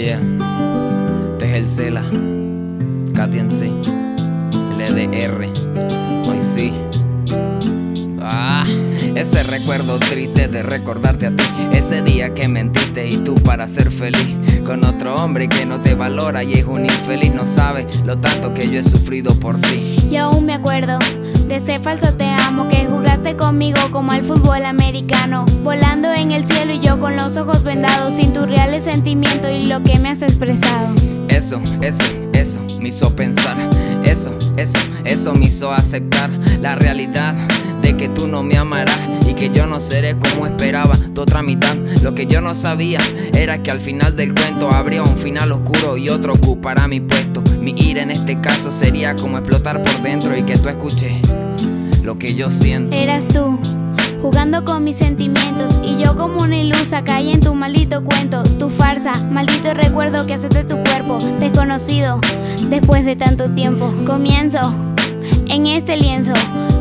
Yeah, este es el Cela, KTMC, LDR, sí. Ah, ese recuerdo triste de recordarte a ti, ese día que mentiste y tú para ser feliz. Con otro hombre que no te valora y es un infeliz, no sabe lo tanto que yo he sufrido por ti. Y aún me acuerdo de ese falso te amo que jugaste conmigo como al fútbol americano, volando en el cielo y yo con los ojos vendados, sin tus reales sentimientos y lo que me has expresado. Eso, eso, eso me hizo pensar, eso, eso, eso me hizo aceptar la realidad de que tú no me amarás y que yo no seré como esperaba tu otra mitad. Lo que yo no sabía era que al final del cuento habría un final oscuro y otro ocupará mi puesto. Mi ir en este caso sería como explotar por dentro y que tú escuches lo que yo siento. Eras tú, jugando con mis sentimientos y yo como una ilusa caí en tu maldito cuento, tu farsa, maldito recuerdo que haces de tu cuerpo desconocido después de tanto tiempo. Comienzo en este lienzo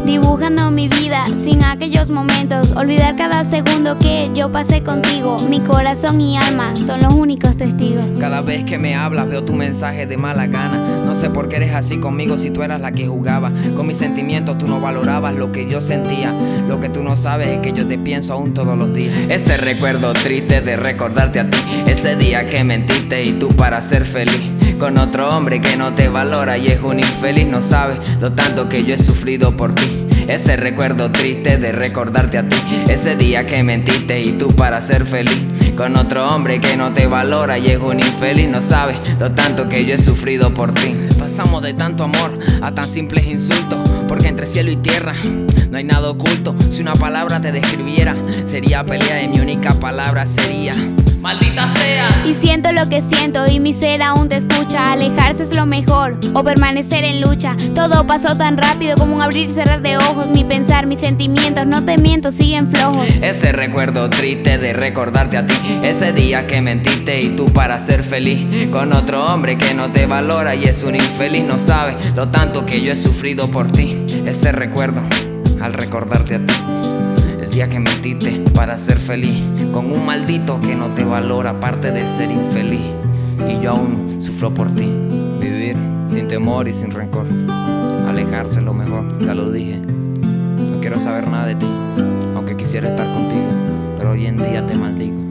dibujando mi vida sin aquellos momentos, olvidar cada segundo que yo pasé contigo. Mi corazón y alma son los únicos testigos. Cada vez que me hablas veo tu mensaje de mala gana. No sé por qué eres así conmigo si tú eras la que jugaba. Con mis sentimientos tú no valorabas lo que yo sentía. Lo que tú no sabes es que yo te pienso aún todos los días. Ese recuerdo triste de recordarte a ti. Ese día que mentiste y tú para ser feliz con otro hombre que no te valora y es un infeliz, no sabe lo tanto que yo he sufrido por ti. Ese recuerdo triste de recordarte a ti, ese día que mentiste y tú para ser feliz. Con otro hombre que no te valora y es un infeliz, no sabe lo tanto que yo he sufrido por ti. Pasamos de tanto amor a tan simples insultos, porque entre cielo y tierra no hay nada oculto. Si una palabra te describiera, sería pelea y mi única palabra sería. Y siento lo que siento y mi ser aún te escucha. Alejarse es lo mejor o permanecer en lucha. Todo pasó tan rápido como un abrir y cerrar de ojos. Mi pensar, mis sentimientos, no te miento, siguen flojos. Ese recuerdo triste de recordarte a ti. Ese día que mentiste y tú para ser feliz. Con otro hombre que no te valora y es un infeliz. No sabe lo tanto que yo he sufrido por ti. Ese recuerdo al recordarte a ti día que mentiste para ser feliz. Con un maldito que no te valora aparte de ser infeliz. Y yo aún sufro por ti. Vivir sin temor y sin rencor. Alejarse lo mejor ya lo dije. No quiero saber nada de ti aunque quisiera estar contigo. Pero hoy en día te maldigo